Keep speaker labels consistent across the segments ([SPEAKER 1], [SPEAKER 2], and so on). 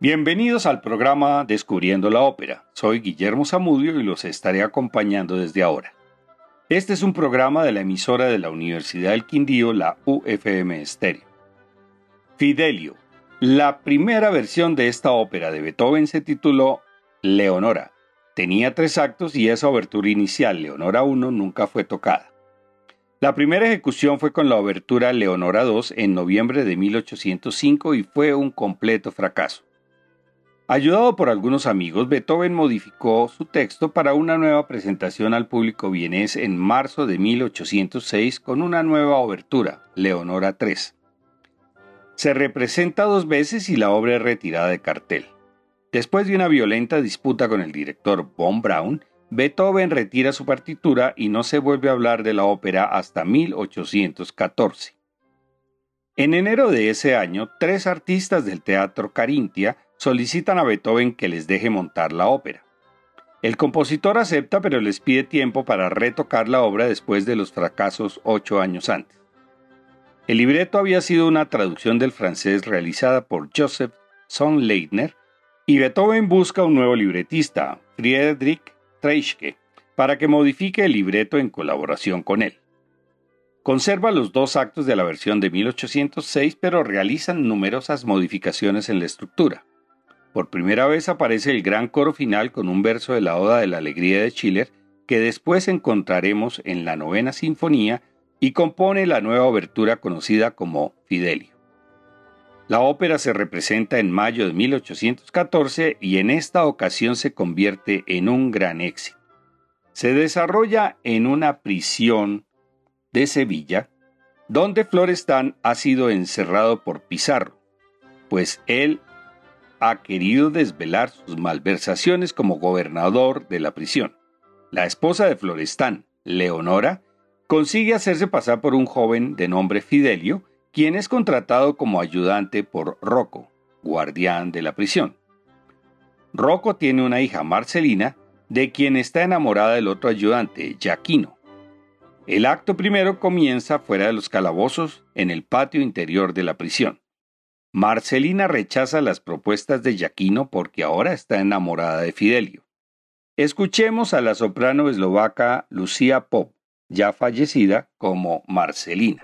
[SPEAKER 1] Bienvenidos al programa Descubriendo la Ópera. Soy Guillermo Zamudio y los estaré acompañando desde ahora. Este es un programa de la emisora de la Universidad del Quindío, la UFM Estéreo. Fidelio. La primera versión de esta ópera de Beethoven se tituló Leonora. Tenía tres actos y esa obertura inicial, Leonora I, nunca fue tocada. La primera ejecución fue con la obertura Leonora II en noviembre de 1805 y fue un completo fracaso. Ayudado por algunos amigos, Beethoven modificó su texto para una nueva presentación al público vienés en marzo de 1806 con una nueva obertura, Leonora III. Se representa dos veces y la obra es retirada de cartel. Después de una violenta disputa con el director Von Braun, Beethoven retira su partitura y no se vuelve a hablar de la ópera hasta 1814. En enero de ese año, tres artistas del Teatro Carintia solicitan a Beethoven que les deje montar la ópera. El compositor acepta pero les pide tiempo para retocar la obra después de los fracasos ocho años antes. El libreto había sido una traducción del francés realizada por Joseph Sonnleitner y Beethoven busca un nuevo libretista, Friedrich Treischke, para que modifique el libreto en colaboración con él. Conserva los dos actos de la versión de 1806 pero realizan numerosas modificaciones en la estructura. Por primera vez aparece el gran coro final con un verso de la Oda de la Alegría de Schiller que después encontraremos en la novena sinfonía y compone la nueva obertura conocida como Fidelio. La ópera se representa en mayo de 1814 y en esta ocasión se convierte en un gran éxito. Se desarrolla en una prisión de Sevilla, donde Florestán ha sido encerrado por Pizarro, pues él ha querido desvelar sus malversaciones como gobernador de la prisión. La esposa de Florestán, Leonora, consigue hacerse pasar por un joven de nombre Fidelio, quien es contratado como ayudante por Rocco, guardián de la prisión. Rocco tiene una hija Marcelina, de quien está enamorada del otro ayudante, Jaquino. El acto primero comienza fuera de los calabozos, en el patio interior de la prisión. Marcelina rechaza las propuestas de Jaquino porque ahora está enamorada de Fidelio. Escuchemos a la soprano eslovaca Lucía Pop, ya fallecida, como Marcelina.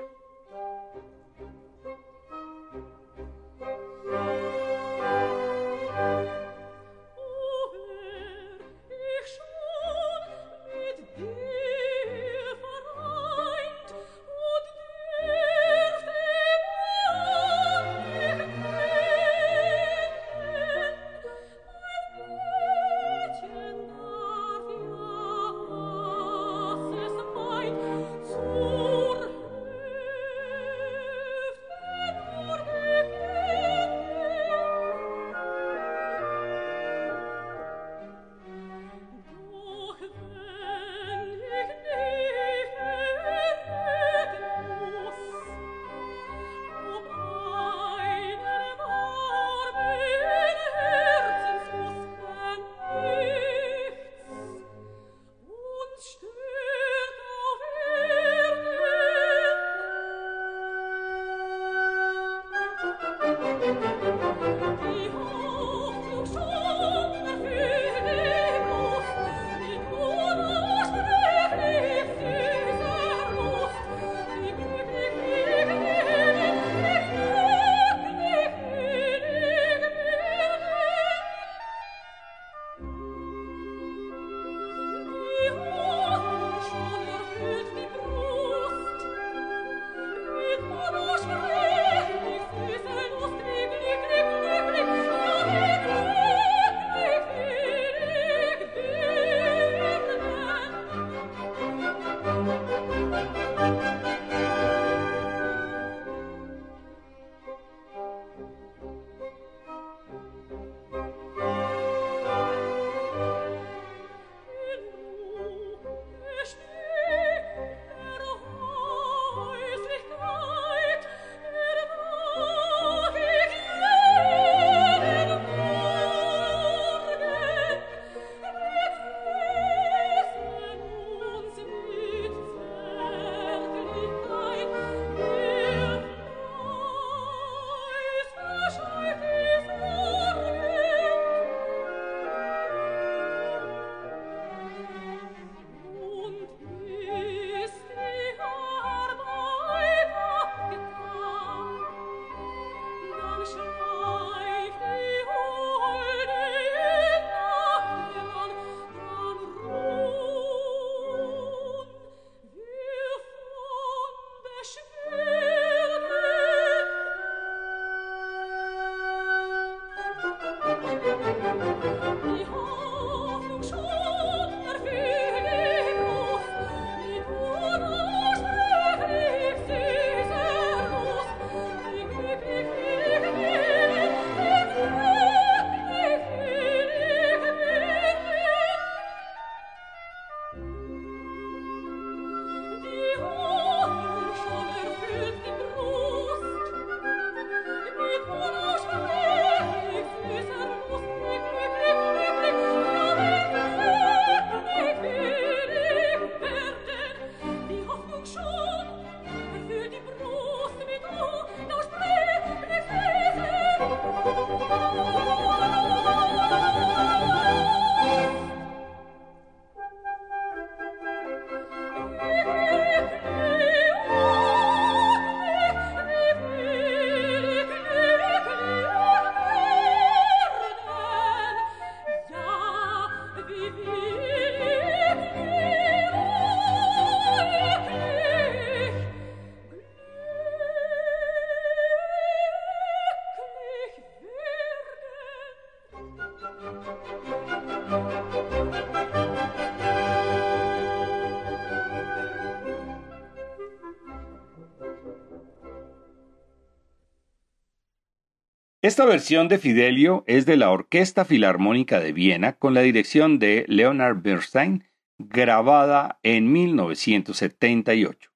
[SPEAKER 1] Esta versión de Fidelio es de la Orquesta Filarmónica de Viena con la dirección de Leonard Bernstein, grabada en 1978.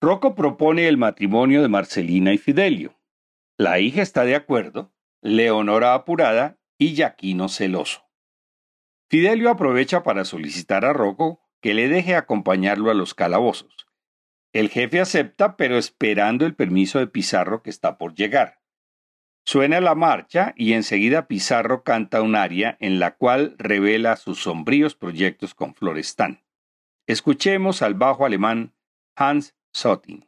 [SPEAKER 1] Rocco propone el matrimonio de Marcelina y Fidelio. La hija está de acuerdo, Leonora apurada y Yaquino celoso. Fidelio aprovecha para solicitar a Rocco que le deje acompañarlo a los calabozos. El jefe acepta, pero esperando el permiso de Pizarro que está por llegar. Suena la marcha y enseguida Pizarro canta un aria en la cual revela sus sombríos proyectos con Florestan. Escuchemos al bajo alemán Hans Sotting.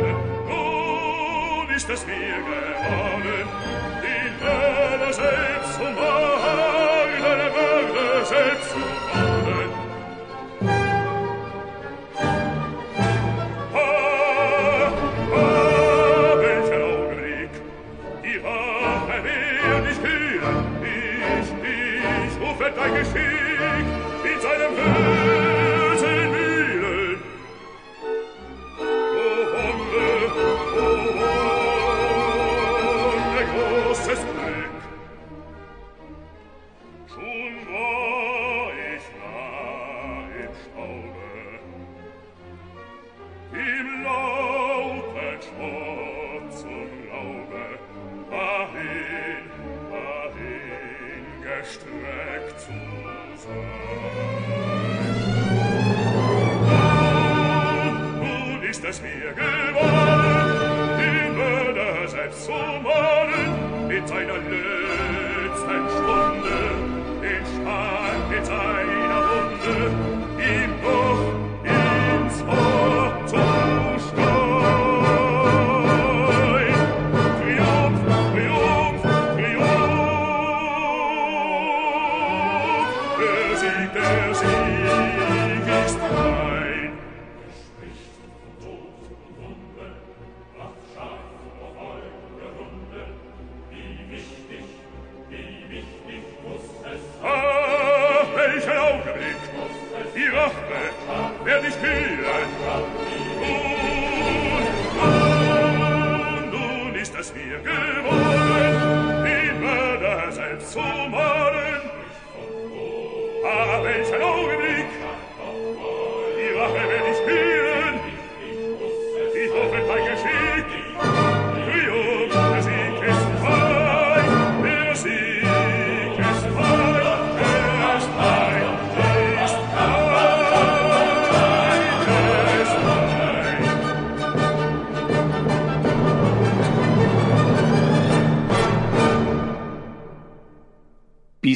[SPEAKER 2] es mir geworden, in deiner selbst und Wahrheit, in selbst. Ah, ah, welcher Augenblick, die Wahrheit wird ich hören, ich, ich, rufe dein Geschick in seinem Hören.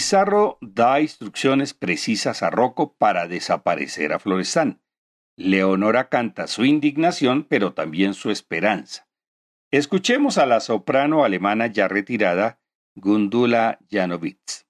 [SPEAKER 1] Pizarro da instrucciones precisas a Rocco para desaparecer a Florestan. Leonora canta su indignación, pero también su esperanza. Escuchemos a la soprano alemana ya retirada, Gundula Janowitz.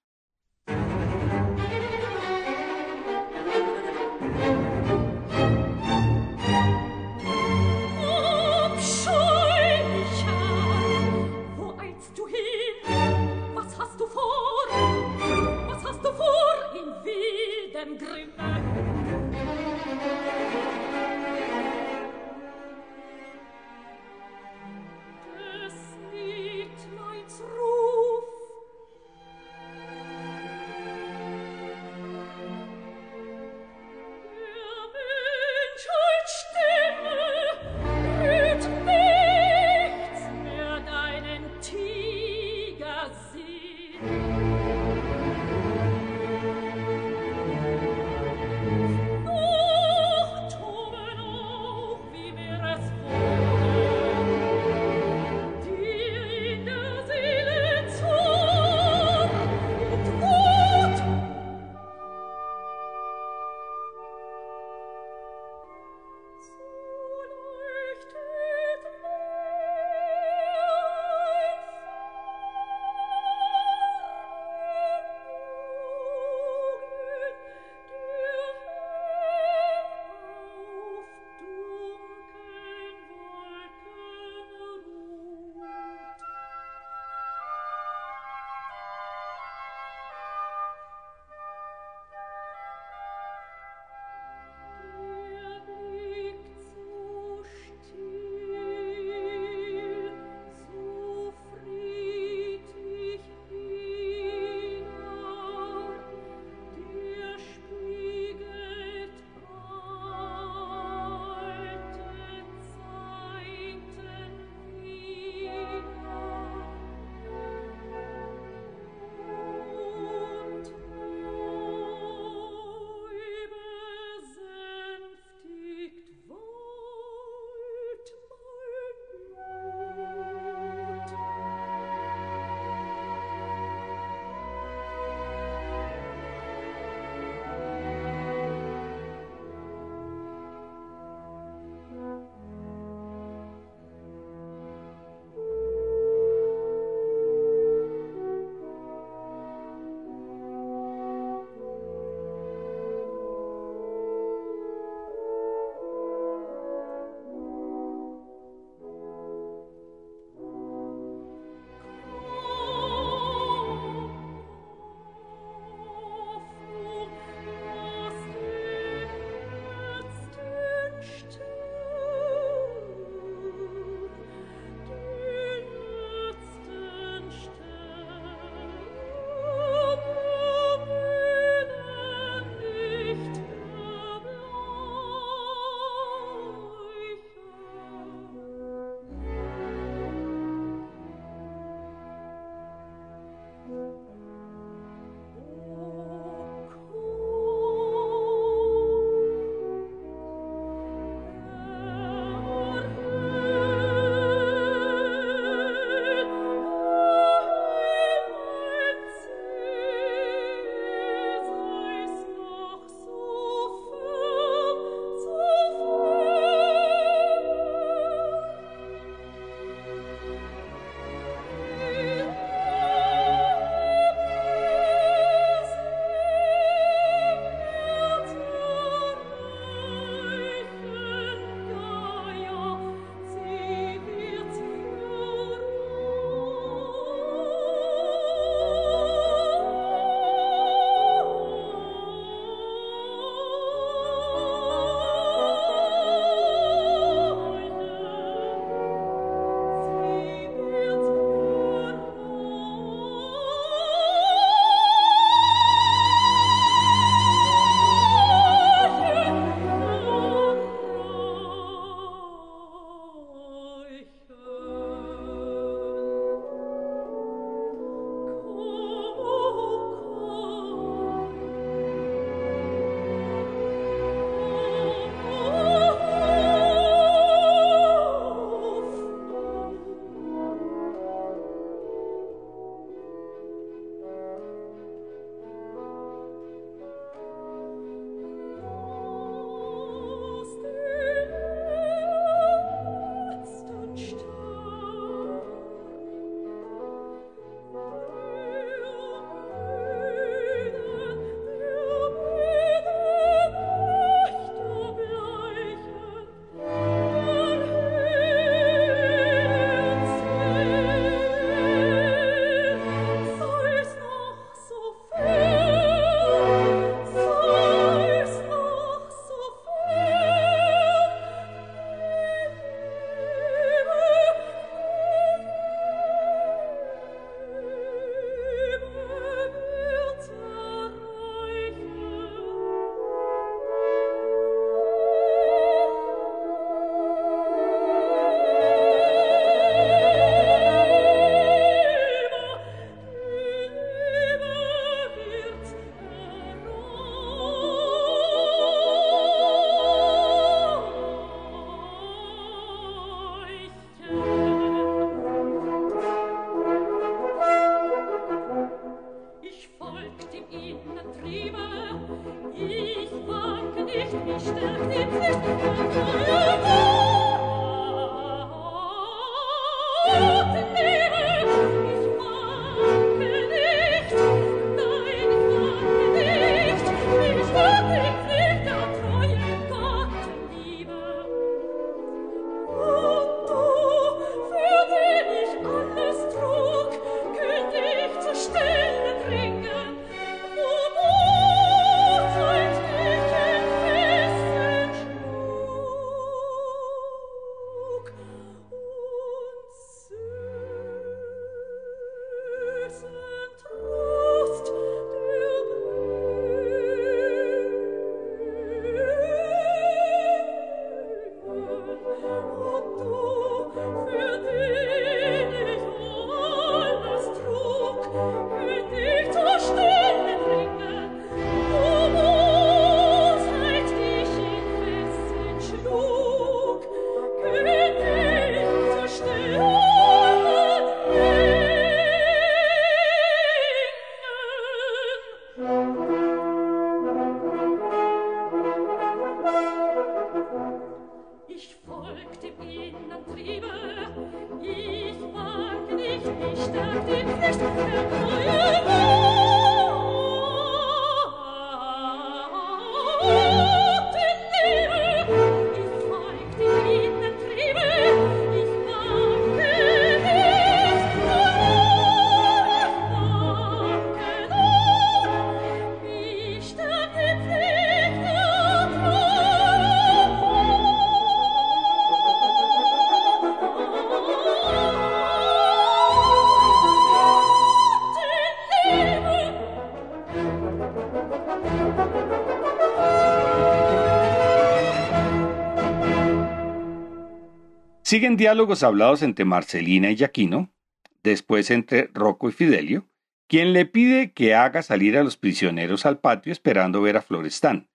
[SPEAKER 1] Siguen diálogos hablados entre Marcelina y Yaquino, después entre Rocco y Fidelio, quien le pide que haga salir a los prisioneros al patio esperando ver a Florestán.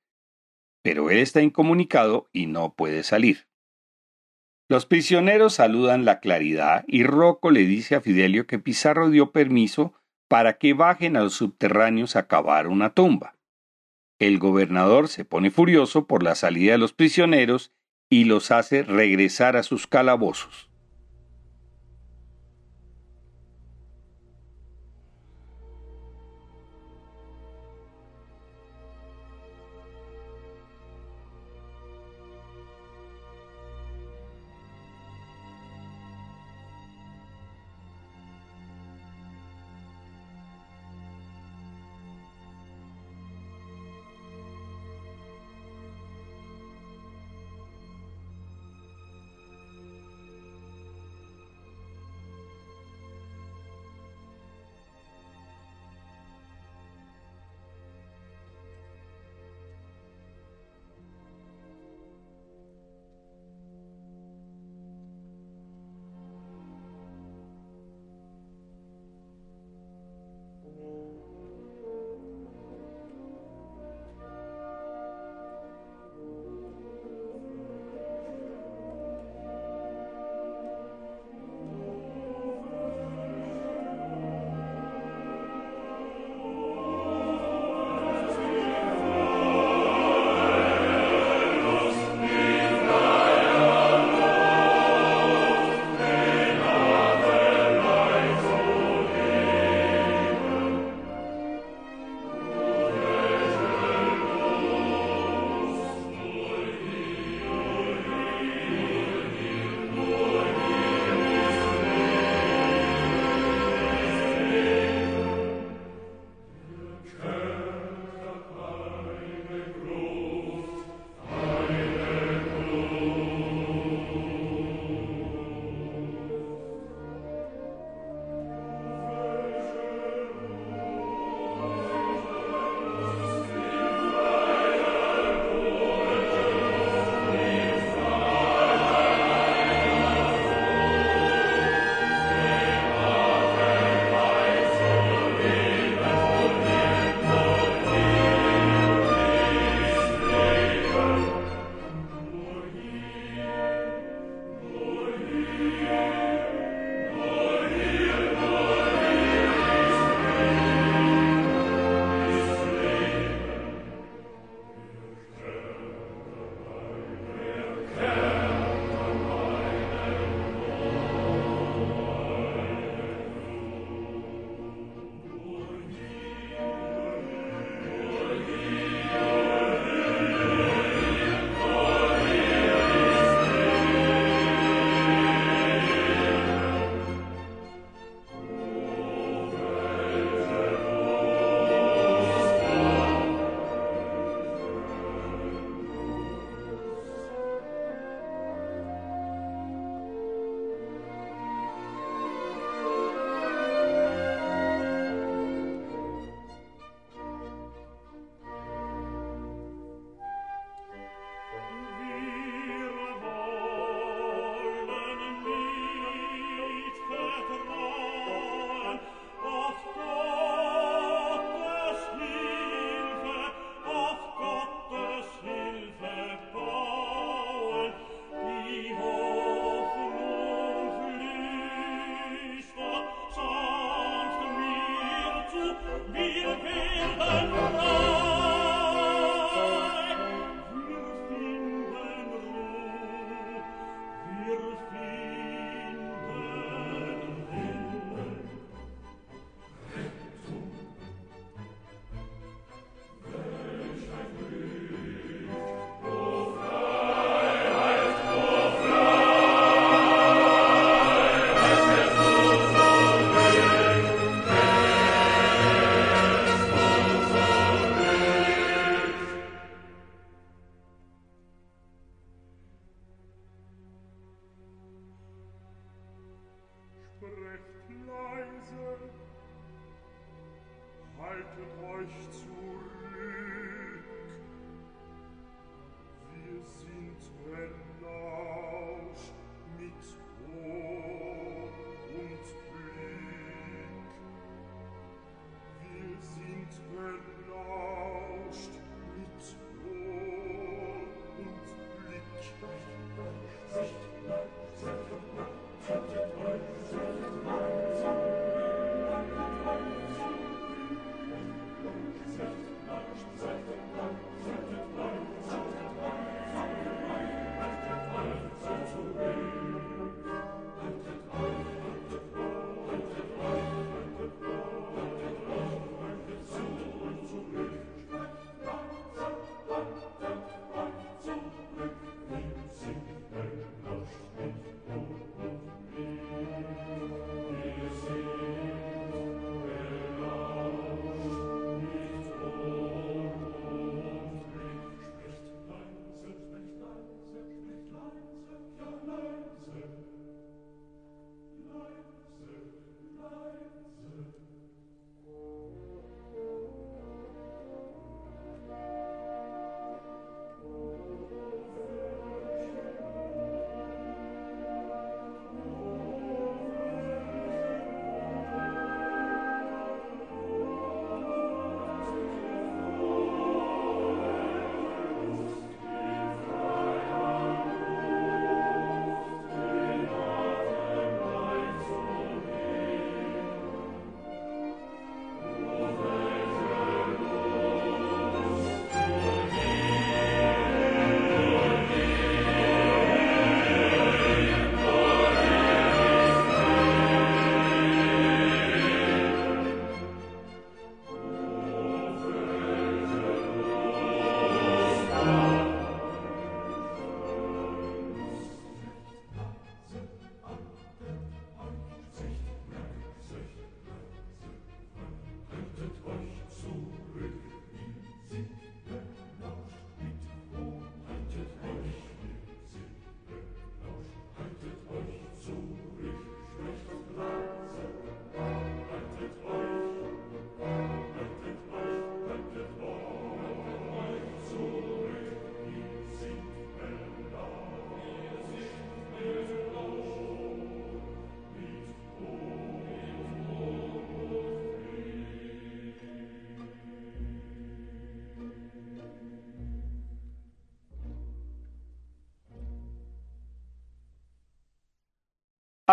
[SPEAKER 1] Pero él está incomunicado y no puede salir. Los prisioneros saludan la claridad y Rocco le dice a Fidelio que Pizarro dio permiso para que bajen a los subterráneos a cavar una tumba. El gobernador se pone furioso por la salida de los prisioneros y los hace regresar a sus calabozos.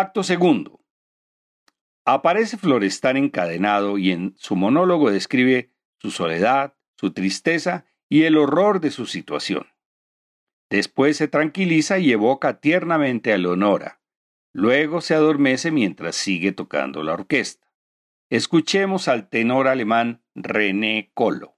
[SPEAKER 1] Acto segundo. Aparece Florestan encadenado y en su monólogo describe su soledad, su tristeza y el horror de su situación. Después se tranquiliza y evoca tiernamente a Leonora. Luego se adormece mientras sigue tocando la orquesta. Escuchemos al tenor alemán René Colo.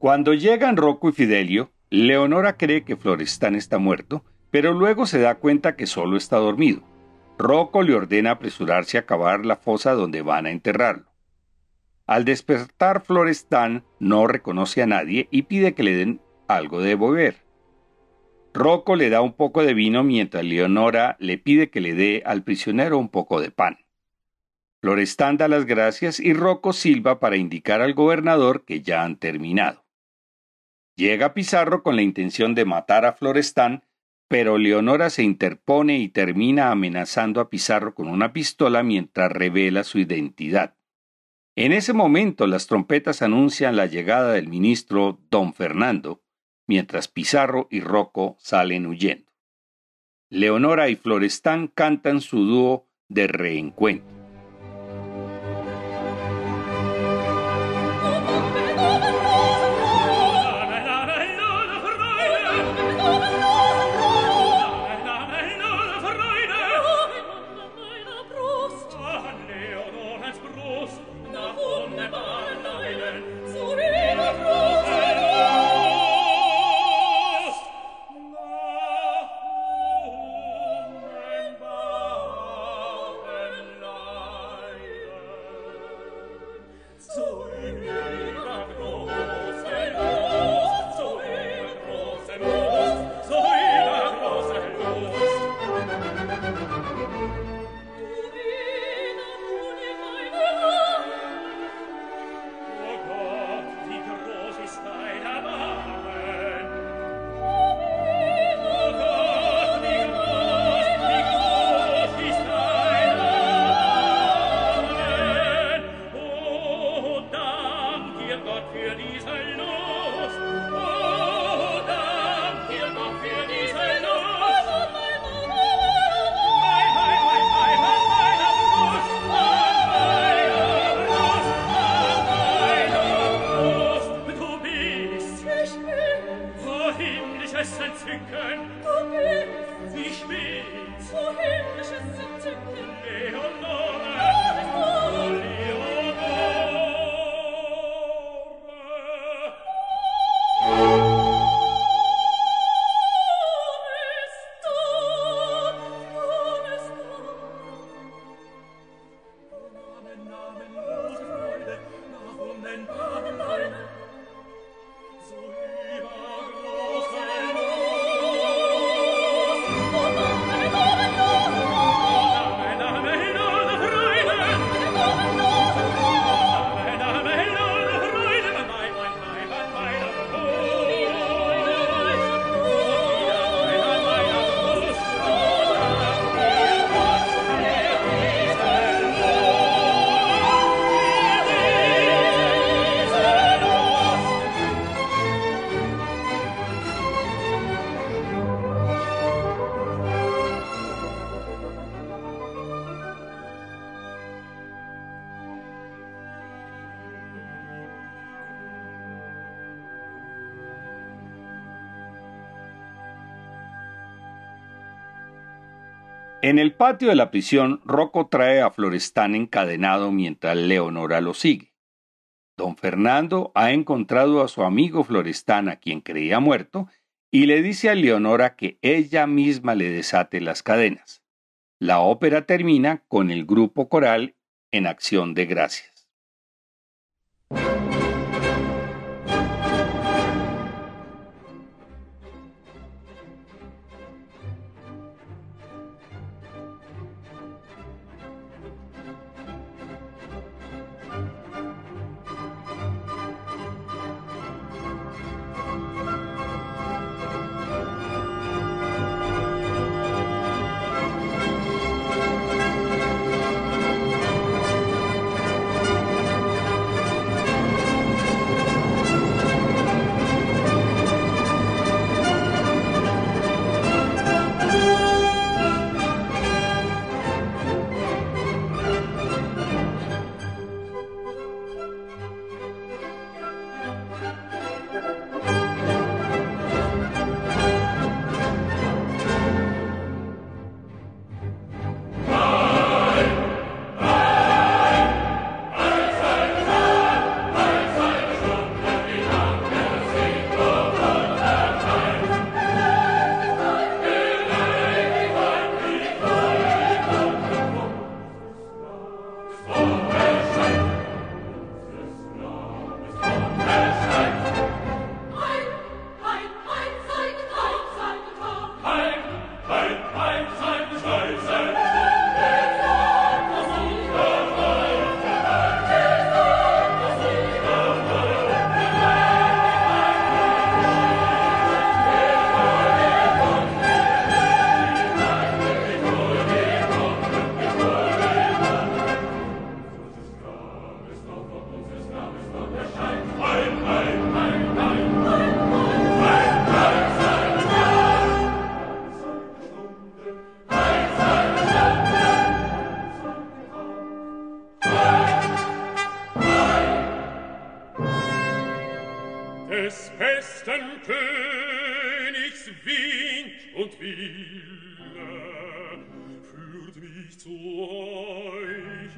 [SPEAKER 1] Cuando llegan Rocco y Fidelio, Leonora cree que Florestán está muerto, pero luego se da cuenta que solo está dormido. Rocco le ordena apresurarse a cavar la fosa donde van a enterrarlo. Al despertar Florestán no reconoce a nadie y pide que le den algo de beber. Rocco le da un poco de vino mientras Leonora le pide que le dé al prisionero un poco de pan. Florestán da las gracias y Rocco silba para indicar al gobernador que ya han terminado. Llega Pizarro con la intención de matar a Florestán, pero Leonora se interpone y termina amenazando a Pizarro con una pistola mientras revela su identidad. En ese momento las trompetas anuncian la llegada del ministro don Fernando, mientras Pizarro y Rocco salen huyendo. Leonora y Florestán cantan su dúo de reencuentro.
[SPEAKER 2] En el patio de la prisión, Rocco trae a Florestán encadenado mientras Leonora lo sigue. Don Fernando ha encontrado a su amigo Florestán, a quien creía muerto, y le dice a Leonora que ella misma le desate las cadenas. La ópera termina con el grupo coral en acción de gracias. zu euch,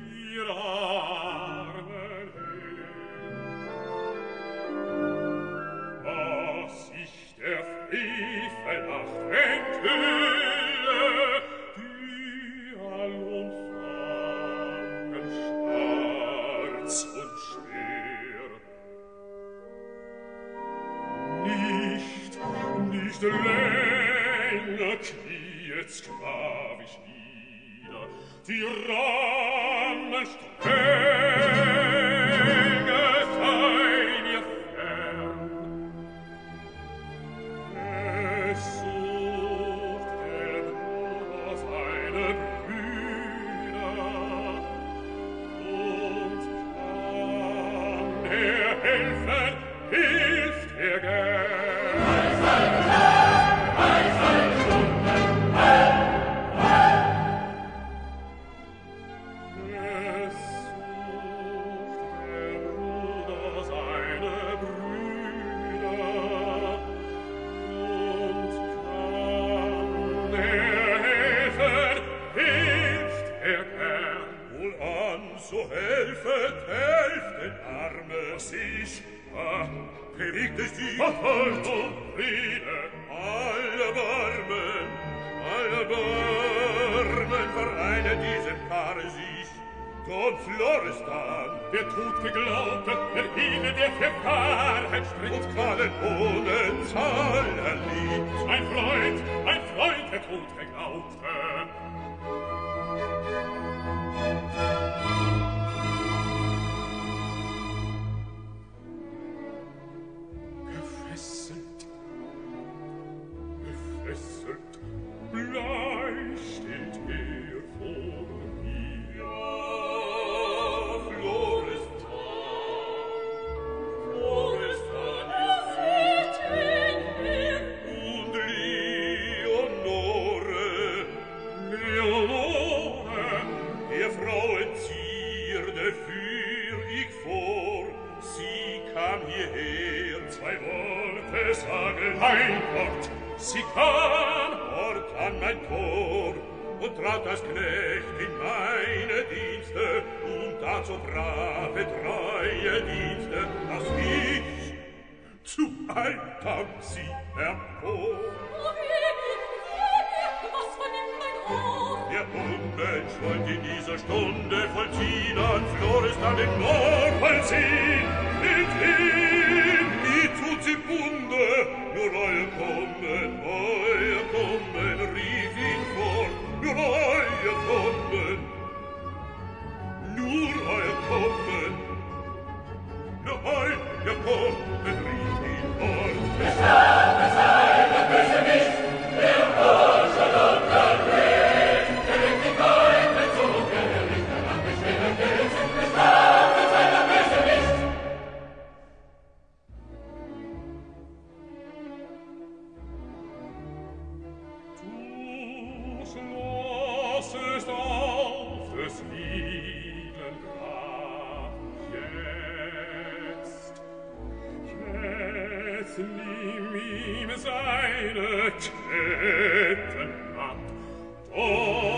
[SPEAKER 2] jetzt nimm ihm seine Ketten ab. Oh,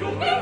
[SPEAKER 2] Thank.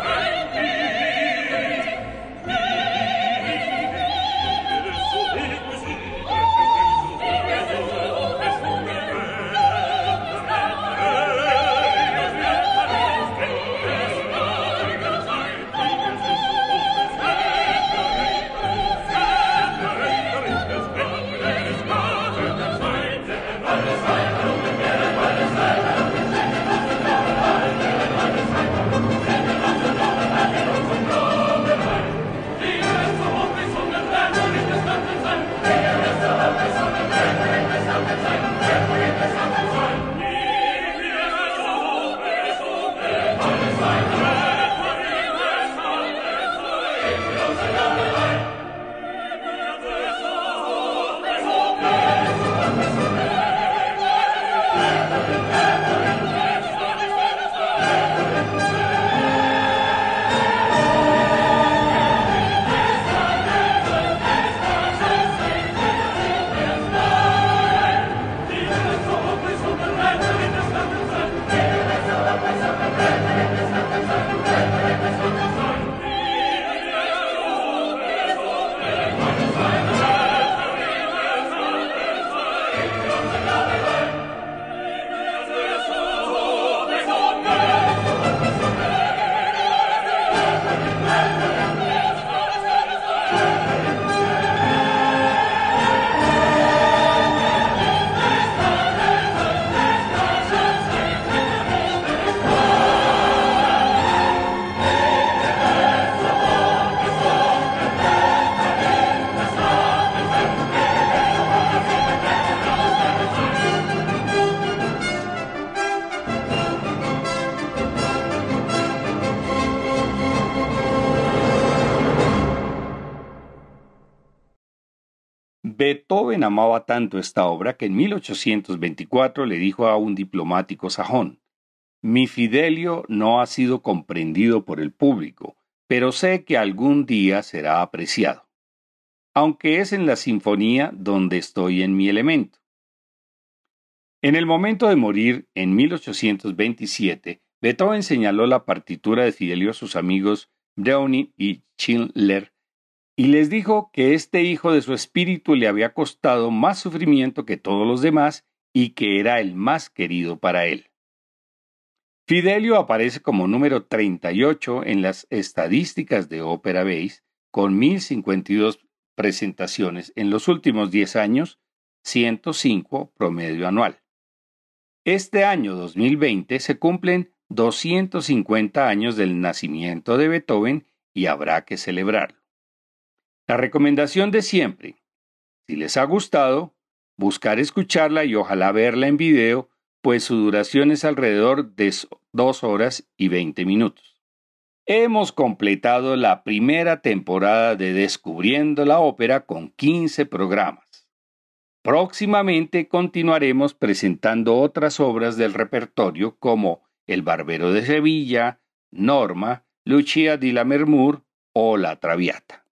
[SPEAKER 1] Beethoven amaba tanto esta obra que en 1824 le dijo a un diplomático sajón, Mi Fidelio no ha sido comprendido por el público, pero sé que algún día será apreciado, aunque es en la sinfonía donde estoy en mi elemento. En el momento de morir, en 1827, Beethoven señaló la partitura de Fidelio a sus amigos Browning y Schindler y les dijo que este hijo de su espíritu le había costado más sufrimiento que todos los demás y que era el más querido para él. Fidelio aparece como número 38 en las estadísticas de Opera Base, con 1052 presentaciones en los últimos 10 años, 105 promedio anual. Este año 2020 se cumplen 250 años del nacimiento de Beethoven y habrá que celebrarlo. La recomendación de siempre, si les ha gustado, buscar escucharla y ojalá verla en video, pues su duración es alrededor de 2 horas y 20 minutos. Hemos completado la primera temporada de Descubriendo la Ópera con 15 programas. Próximamente continuaremos presentando otras obras del repertorio como El Barbero de Sevilla, Norma, Lucia di la Mermur o La Traviata.